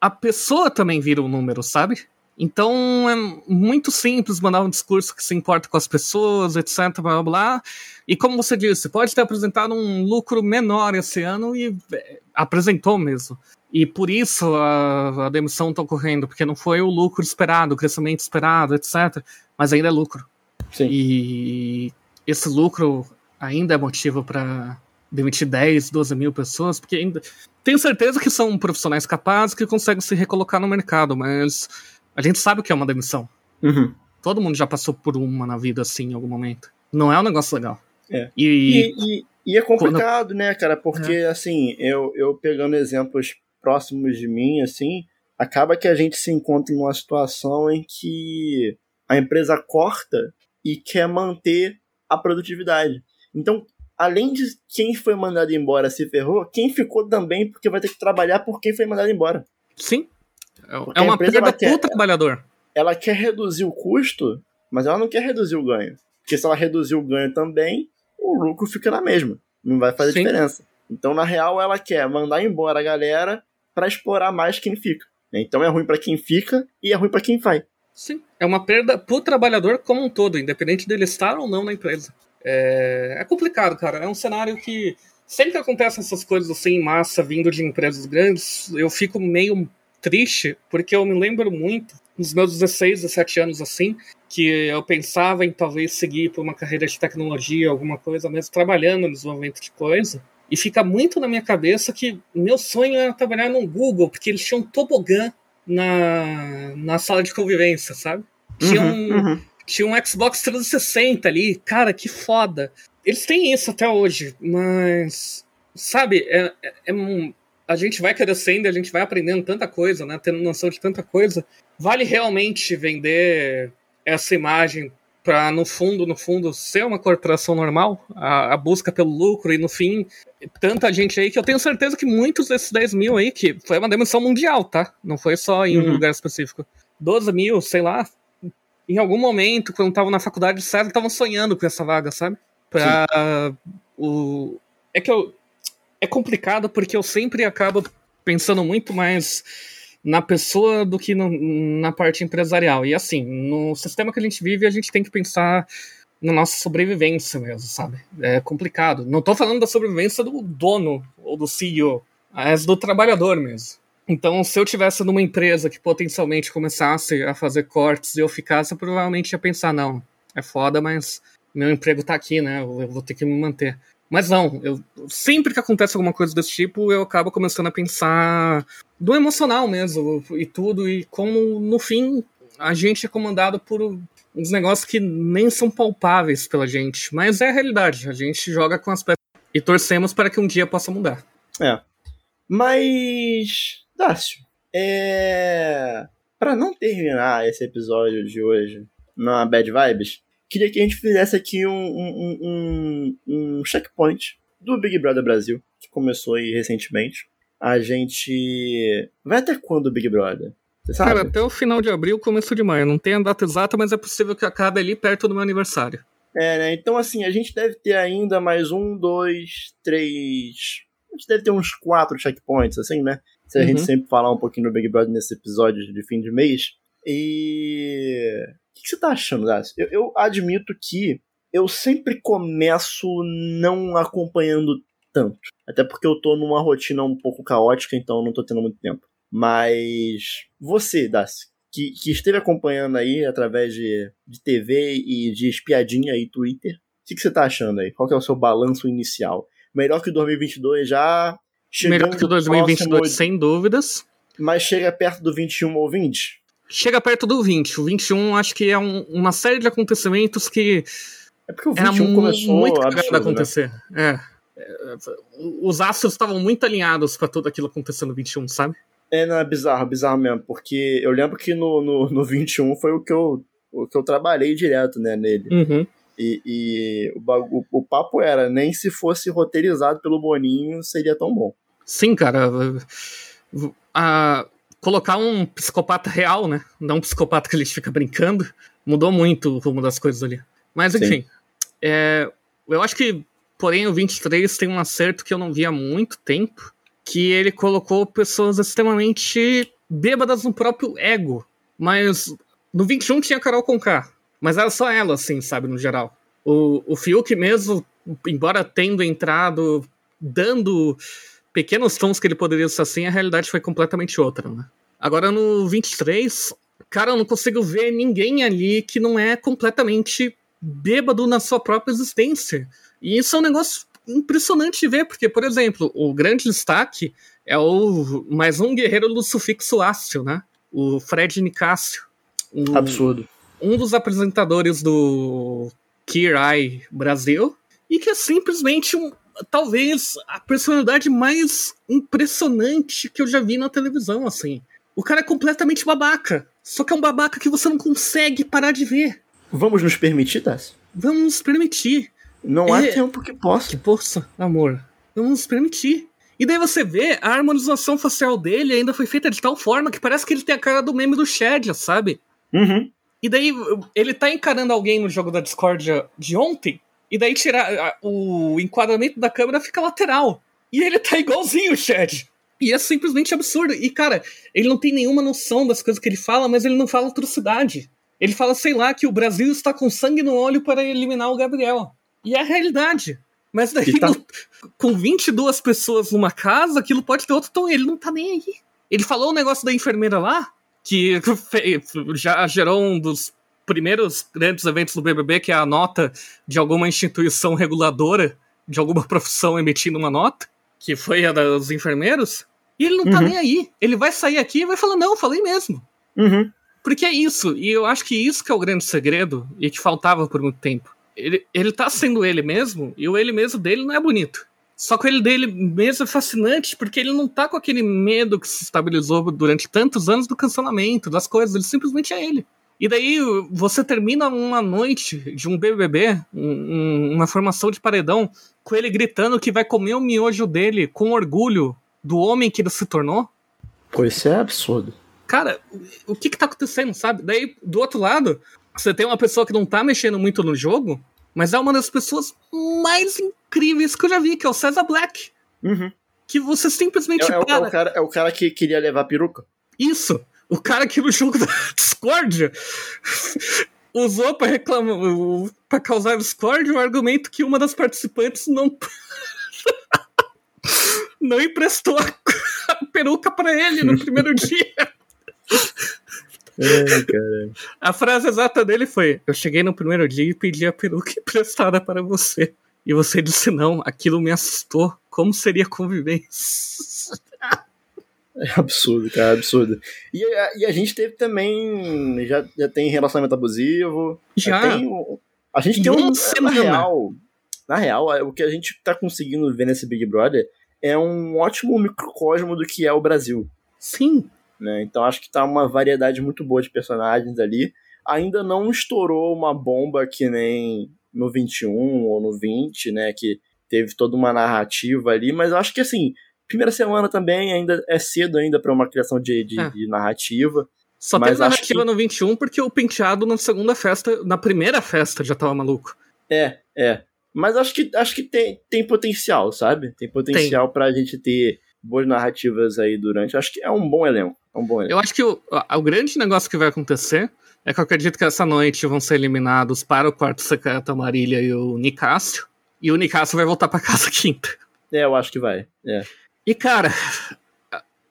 a pessoa também vira um número, sabe? Então é muito simples mandar um discurso que se importa com as pessoas, etc, blá blá blá. E como você disse, pode ter apresentado um lucro menor esse ano e é, apresentou mesmo. E por isso a, a demissão está ocorrendo, porque não foi o lucro esperado, o crescimento esperado, etc. Mas ainda é lucro. Sim. E esse lucro ainda é motivo para demitir 10, 12 mil pessoas, porque ainda. Tenho certeza que são profissionais capazes que conseguem se recolocar no mercado, mas a gente sabe o que é uma demissão. Uhum. Todo mundo já passou por uma na vida assim em algum momento. Não é um negócio legal. É. E, E, e- e é complicado, né, cara? Porque, assim, eu, eu pegando exemplos próximos de mim, assim, acaba que a gente se encontra em uma situação em que a empresa corta e quer manter a produtividade. Então, além de quem foi mandado embora se ferrou, quem ficou também porque vai ter que trabalhar por quem foi mandado embora. sim. É, Porque é uma perda quer- pro trabalhador. Ela quer reduzir o custo, mas ela não quer reduzir o ganho. Porque se ela reduzir o ganho também, o lucro fica na mesma. Não vai fazer Sim. diferença. Então, na real, ela quer mandar embora a galera para explorar mais quem fica. Então é ruim para quem fica e é ruim para quem vai. Sim. É uma perda pro trabalhador como um todo, independente dele estar ou não na empresa. É, é complicado, cara. É um cenário que sempre que acontecem essas coisas assim em massa vindo de empresas grandes, eu fico meio triste, porque eu me lembro muito, nos meus 16, 17 anos assim, que eu pensava em talvez seguir por uma carreira de tecnologia, alguma coisa, mesmo trabalhando no desenvolvimento de coisa. E fica muito na minha cabeça que meu sonho era trabalhar no Google, porque eles tinham um tobogã na, na sala de convivência, sabe? Tinha um, uhum. tinha um Xbox 360 ali, cara, que foda. Eles têm isso até hoje, mas. Sabe, é, é- é um- a gente vai crescendo, a gente vai aprendendo tanta coisa, né? Tendo noção de tanta coisa. Vale realmente vender essa imagem para no fundo, no fundo, ser uma corporação normal? A, a busca pelo lucro e no fim, tanta gente aí que eu tenho certeza que muitos desses 10 mil aí, que foi uma demissão mundial, tá? Não foi só em um Uhum. lugar específico. 12 mil, sei lá, em algum momento, quando estavam na faculdade, certo, estavam sonhando com essa vaga, sabe? Pra o. É que eu. É complicado porque eu sempre acabo pensando muito mais na pessoa do que no- na parte empresarial. E assim, no sistema que a gente vive, a gente tem que pensar na nossa sobrevivência mesmo, sabe? É complicado. Não tô falando da sobrevivência do dono ou do CEO, mas do trabalhador mesmo. Então, se eu tivesse numa empresa que potencialmente começasse a fazer cortes e eu ficasse, eu provavelmente ia pensar, não, é foda, mas meu emprego tá aqui, né? Eu vou ter que me manter. Mas não, eu, sempre que acontece alguma coisa desse tipo, eu acabo começando a pensar do emocional mesmo e tudo, e como no fim a gente é comandado por uns negócios que nem são palpáveis pela gente, mas é a realidade. A gente joga com as peças e torcemos para que um dia possa mudar. É. Mas, Dácio, é. Pra não terminar esse episódio de hoje na Bad Vibes, queria que a gente fizesse aqui um, um, um, um checkpoint do Big Brother Brasil, que começou aí recentemente. A gente. Vai até quando o Big Brother? Você sabe? Cara, até o final de abril, começo de maio. Não tem a data exata, mas é possível que acabe ali perto do meu aniversário. É, né? Então, assim, a gente deve ter ainda mais um, dois, três. A gente deve ter uns quatro checkpoints, assim, né? Se a Uhum. gente sempre falar um pouquinho do Big Brother nesse episódio de fim de mês. E. O que você tá achando, Dácio? Eu, eu admito que eu sempre começo não acompanhando tanto. Até porque eu tô numa rotina um pouco caótica, então eu não tô tendo muito tempo. Mas. Você, Dácio, que, que esteve acompanhando aí através de, de TV e de espiadinha e Twitter. O que, que você tá achando aí? Qual que é o seu balanço inicial? Melhor que o 2022 já? Chegando Melhor que o 2022, próximo, sem dúvidas. mas chega perto do 21 ou 20? Chega perto do 20. O 21 acho que é um- uma série de acontecimentos que É porque o era 21 mu- começou muito absurdo, né? acontecer. É. É, Os astros estavam muito alinhados pra tudo aquilo acontecer no 21, sabe? É, não, é bizarro, bizarro mesmo, porque eu lembro que no, no, no 21 foi o que eu, o que eu trabalhei direto, né, nele. Uhum. E, e o, bagu- o papo era, nem se fosse roteirizado pelo Boninho seria tão bom. Sim, cara. A- colocar um psicopata real, né? Não um psicopata que gente fica brincando, mudou muito o rumo das coisas ali. Mas enfim, é, eu acho que, porém, o 23 tem um acerto que eu não vi há muito tempo, que ele colocou pessoas extremamente bêbadas no próprio ego Mas no 21 tinha Carol Conká. Mas era só ela, assim, sabe, no geral. O, o Fiuk mesmo, embora tendo entrado, dando pequenos tons que ele poderia ser assim, a realidade foi completamente outra, né? Agora no 23, cara, eu não consigo ver ninguém ali que não é completamente bêbado na sua própria existência. E isso é um negócio impressionante de ver, porque, por exemplo, o grande destaque é o mais um guerreiro do sufixo ácio, né? O Fred Nicásio. Um, Absurdo. Um dos apresentadores do Kirai Brasil, e que é simplesmente um, talvez a personalidade mais impressionante que eu já vi na televisão, assim. O cara é completamente babaca. Só que é um babaca que você não consegue parar de ver. Vamos nos permitir, Tassi? Vamos nos permitir. Não há é... tempo que possa. Que possa, amor. Vamos nos permitir. E daí você vê, a harmonização facial dele ainda foi feita de tal forma que parece que ele tem a cara do meme do Shed, sabe? Uhum. E daí ele tá encarando alguém no jogo da Discord de ontem, e daí tirar o enquadramento da câmera fica lateral. E ele tá igualzinho o Shed. E é simplesmente absurdo. E, cara, ele não tem nenhuma noção das coisas que ele fala, mas ele não fala atrocidade. Ele fala, sei lá, que o Brasil está com sangue no olho para eliminar o Gabriel. E é a realidade. Mas daí, tá... com 22 pessoas numa casa, aquilo pode ter outro tom. Ele não tá nem aí. Ele falou o negócio da enfermeira lá, que [laughs] já gerou um dos primeiros grandes eventos do BBB, que é a nota de alguma instituição reguladora de alguma [laughs] profissão emitindo uma nota, que foi a dos enfermeiros. E ele não tá uhum. nem aí. Ele vai sair aqui e vai falar: não, falei mesmo. Uhum. Porque é isso, e eu acho que isso que é o grande segredo e que faltava por muito tempo. Ele, ele tá sendo ele mesmo, e o ele mesmo dele não é bonito. Só que o ele dele mesmo é fascinante, porque ele não tá com aquele medo que se estabilizou durante tantos anos do cancelamento, das coisas, ele simplesmente é ele. E daí você termina uma noite de um BBB, um, uma formação de paredão, com ele gritando que vai comer o miojo dele com orgulho do homem que ele se tornou. Pô, isso é absurdo cara, o que que tá acontecendo, sabe? Daí, do outro lado, você tem uma pessoa que não tá mexendo muito no jogo, mas é uma das pessoas mais incríveis que eu já vi, que é o César Black. Uhum. Que você simplesmente é, é, para... é, o cara, é o cara que queria levar a peruca? Isso! O cara que no jogo da Discord usou para reclamar, para causar Discord o argumento que uma das participantes não [laughs] não emprestou a peruca para ele no primeiro [laughs] dia. Ai, a frase exata dele foi: Eu cheguei no primeiro dia e pedi a peruca emprestada para você. E você disse não, aquilo me assustou. Como seria convivência? É absurdo, cara, é absurdo. E a, e a gente teve também. Já, já tem relacionamento abusivo. Já. já tem, a gente tem um. Na real, na real, o que a gente tá conseguindo ver nesse Big Brother é um ótimo microcosmo do que é o Brasil. Sim. Né? Então acho que tá uma variedade muito boa de personagens ali. Ainda não estourou uma bomba que nem no 21 ou no 20, né? Que teve toda uma narrativa ali, mas eu acho que assim, primeira semana também ainda é cedo ainda para uma criação de, de, é. de, narrativa. Só mas teve narrativa que... no 21 porque o penteado na segunda festa, na primeira festa já tava maluco. É, é. Mas acho que acho que tem, tem potencial, sabe? Tem potencial tem. pra gente ter boas narrativas aí durante. Acho que é um bom elenco. É um bom elenco. Eu acho que o, o grande negócio que vai acontecer é que eu acredito que essa noite vão ser eliminados para o quarto secreto a Marília e o Nicásio. E o Nicásio vai voltar para [laughs] casa quinta. É, eu acho que vai. É. E, cara,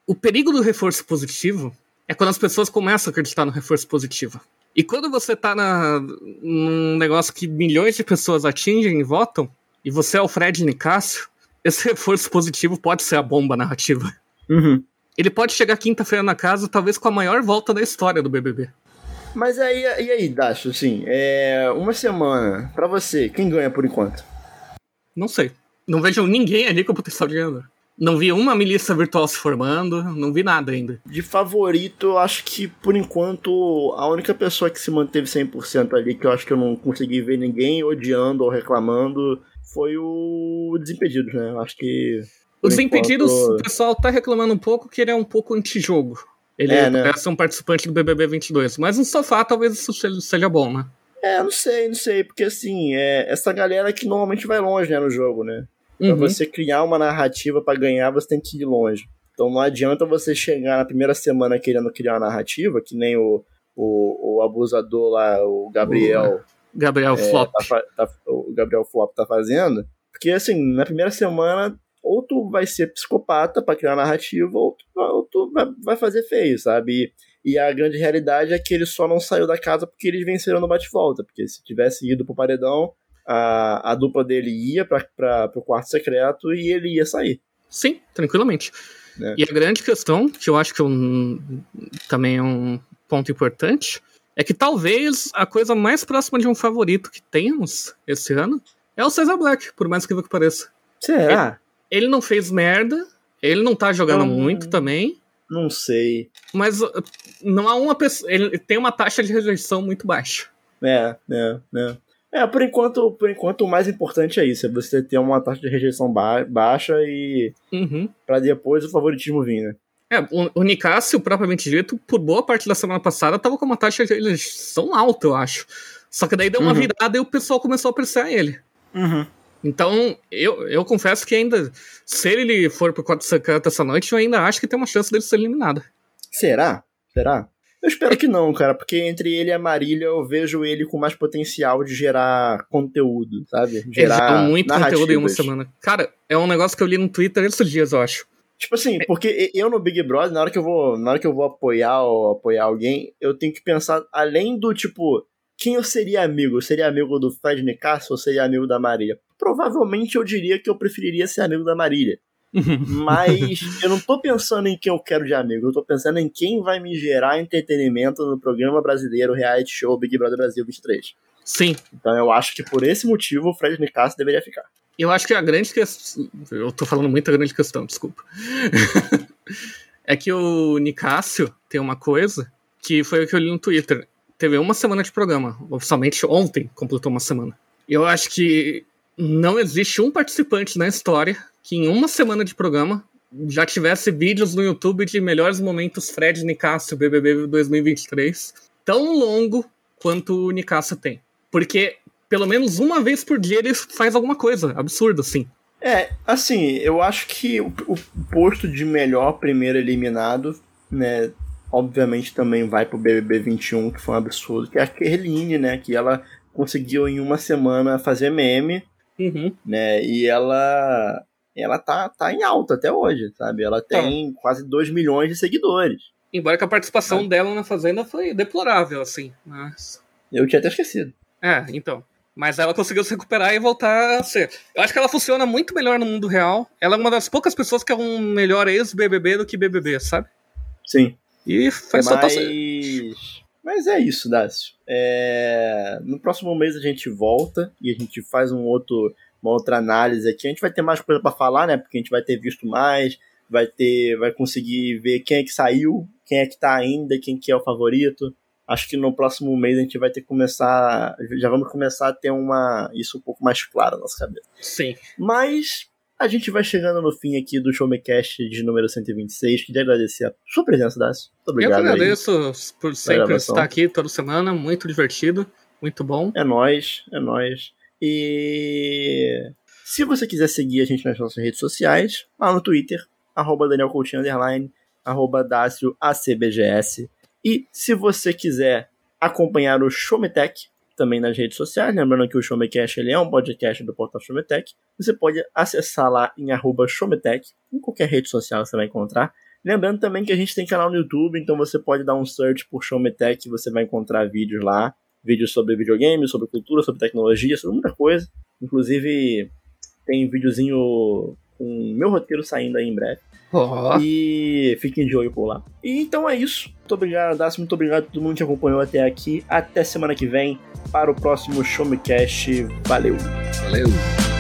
o perigo do reforço positivo é quando as pessoas começam a acreditar no reforço positivo. E quando você tá na, num negócio que milhões de pessoas atingem e votam, e você é o Fred Nicásio, esse [laughs] reforço positivo pode ser a bomba narrativa. Uhum. Ele pode chegar quinta-feira na casa, talvez com a maior volta da história do BBB. Mas aí, e aí, Dacho, assim, é uma semana, para você, quem ganha por enquanto? Não sei. Não vejo ninguém ali com potencial de ganhador. Não vi uma milícia virtual se formando, não vi nada ainda. De favorito, eu acho que por enquanto a única pessoa que se manteve 100% ali, que eu acho que eu não consegui ver ninguém odiando ou reclamando, foi o Desimpedidos, né? Eu acho que. O Desimpedidos, enquanto... o pessoal tá reclamando um pouco que ele é um pouco antijogo. Ele é, né? parece um participante do BBB 22. Mas no sofá talvez isso seja bom, né? É, não sei, não sei. Porque assim, é essa galera que normalmente vai longe né, no jogo, né? Pra uhum. você criar uma narrativa para ganhar, você tem que ir longe. Então não adianta você chegar na primeira semana querendo criar uma narrativa, que nem o, o, o abusador lá, o Gabriel. Gabriel é, Flop. Tá, tá, o Gabriel Flop tá fazendo. Porque, assim, na primeira semana, ou tu vai ser psicopata pra criar narrativa, ou tu, ou tu vai, vai fazer feio, sabe? E, e, a grande realidade é que ele só não saiu da casa porque eles venceram no bate-volta. Porque se tivesse ido pro paredão, a, a dupla dele ia pra, pro quarto secreto e ele ia sair. Sim, tranquilamente. É. E a grande questão, que eu acho que eu, também é um ponto importante, é que talvez a coisa mais próxima de um favorito que temos esse ano é o Cesar Black, por mais que que pareça. Será? Ele, ele, não fez merda, ele não tá jogando muito também. Não sei. Mas uh, não há uma pessoa. Ele tem uma taxa de rejeição muito baixa. É, é, é. É, por enquanto, por enquanto o mais importante é isso, é você ter uma taxa de rejeição ba baixa e uhum. para depois o favoritismo vir, né? É, o, o Nicásio, propriamente dito, por boa parte da semana passada, tava com uma taxa de rejeição alta, eu acho. Só que daí deu uma uhum. virada e o pessoal começou a apreciar ele. Uhum. Então, eu, eu confesso que ainda, se ele for pro 4 secreto essa noite, eu ainda acho que tem uma chance dele ser eliminado. Será? Será? Eu espero que não, cara, porque entre ele e a Marília eu vejo ele com mais potencial de gerar conteúdo, sabe? Gerar ele muito conteúdo em uma semana. Cara, é um negócio que eu li no Twitter esses dias, eu acho. Tipo assim, porque eu no Big Brother, na hora que eu vou, na hora que eu vou apoiar ou apoiar alguém, eu tenho que pensar além do tipo, quem eu seria amigo? Eu seria amigo do Fred Nicasso ou seria amigo da Marília? Provavelmente eu diria que eu preferiria ser amigo da Marília. Mas eu não tô pensando em quem eu quero de amigo, eu tô pensando em quem vai me gerar entretenimento no programa brasileiro reality show Big Brother Brasil 23. Sim. Então eu acho que por esse motivo o Fred Nicasso deveria ficar. Eu acho que a grande questão. Eu tô falando muita grande questão, desculpa. [laughs] é que o Nicásio tem uma coisa que foi o que eu li no Twitter. Teve uma semana de programa. Oficialmente ontem completou uma semana. Eu acho que não existe um participante na história que em uma semana de programa já tivesse vídeos no YouTube de melhores momentos Fred Nicásio BBB 2023 tão longo quanto o Nicásio tem. Porque pelo menos uma vez por dia ele faz alguma coisa absurda, assim. É, assim, eu acho que o, o posto de melhor primeiro eliminado, né, obviamente também vai pro BBB 21, que foi um absurdo, que é a Kerline, né, que ela conseguiu em uma semana fazer meme, uhum. né, e ela ela tá, tá em alta até hoje, sabe? Ela tá. tem tá. quase 2 milhões de seguidores. Embora que a participação é. dela na Fazenda foi deplorável, assim. Mas... Eu tinha até esquecido. É, então. Mas ela conseguiu se recuperar e voltar a ser. Eu acho que ela funciona muito melhor no mundo real. Ela é uma das poucas pessoas que é um melhor ex-BBB do que BBB, sabe? Sim. E faz Mas... só Mas é isso, Dácio. É... No próximo mês a gente volta e a gente faz um outro uma outra análise aqui. A gente vai ter mais coisa para falar, né? Porque a gente vai ter visto mais, vai ter, vai conseguir ver quem é que saiu, quem é que tá ainda, quem que é o favorito. Acho que no próximo mês a gente vai ter que começar, já vamos começar a ter uma isso um pouco mais claro na nossa cabeça. Sim. Mas a gente vai chegando no fim aqui do Showmecast de número 126. Queria agradecer a sua presença, Dácio. Muito obrigado. Eu agradeço por sempre estar aqui toda semana, muito divertido, muito bom. É nós, é nós. E se você quiser seguir a gente nas nossas redes sociais, lá no Twitter, arroba Daniel Coutinho, underline, arroba ACBGS. E se você quiser acompanhar o Showmetech, também nas redes sociais, lembrando que o Showmecast ele é um podcast do portal Showmetech, você pode acessar lá em arroba Showmetech, em qualquer rede social você vai encontrar. Lembrando também que a gente tem canal no YouTube, então você pode dar um search por Showmetech, você vai encontrar vídeos lá vídeos sobre videogame, sobre cultura, sobre tecnologia, sobre muita coisa. Inclusive, tem videozinho com meu roteiro saindo aí em breve. Oh. E fiquem de olho por lá. E então é isso. Muito obrigado, Dácio. Muito obrigado a todo mundo que acompanhou até aqui. Até semana que vem para o próximo Show Me Cash. Valeu. Valeu.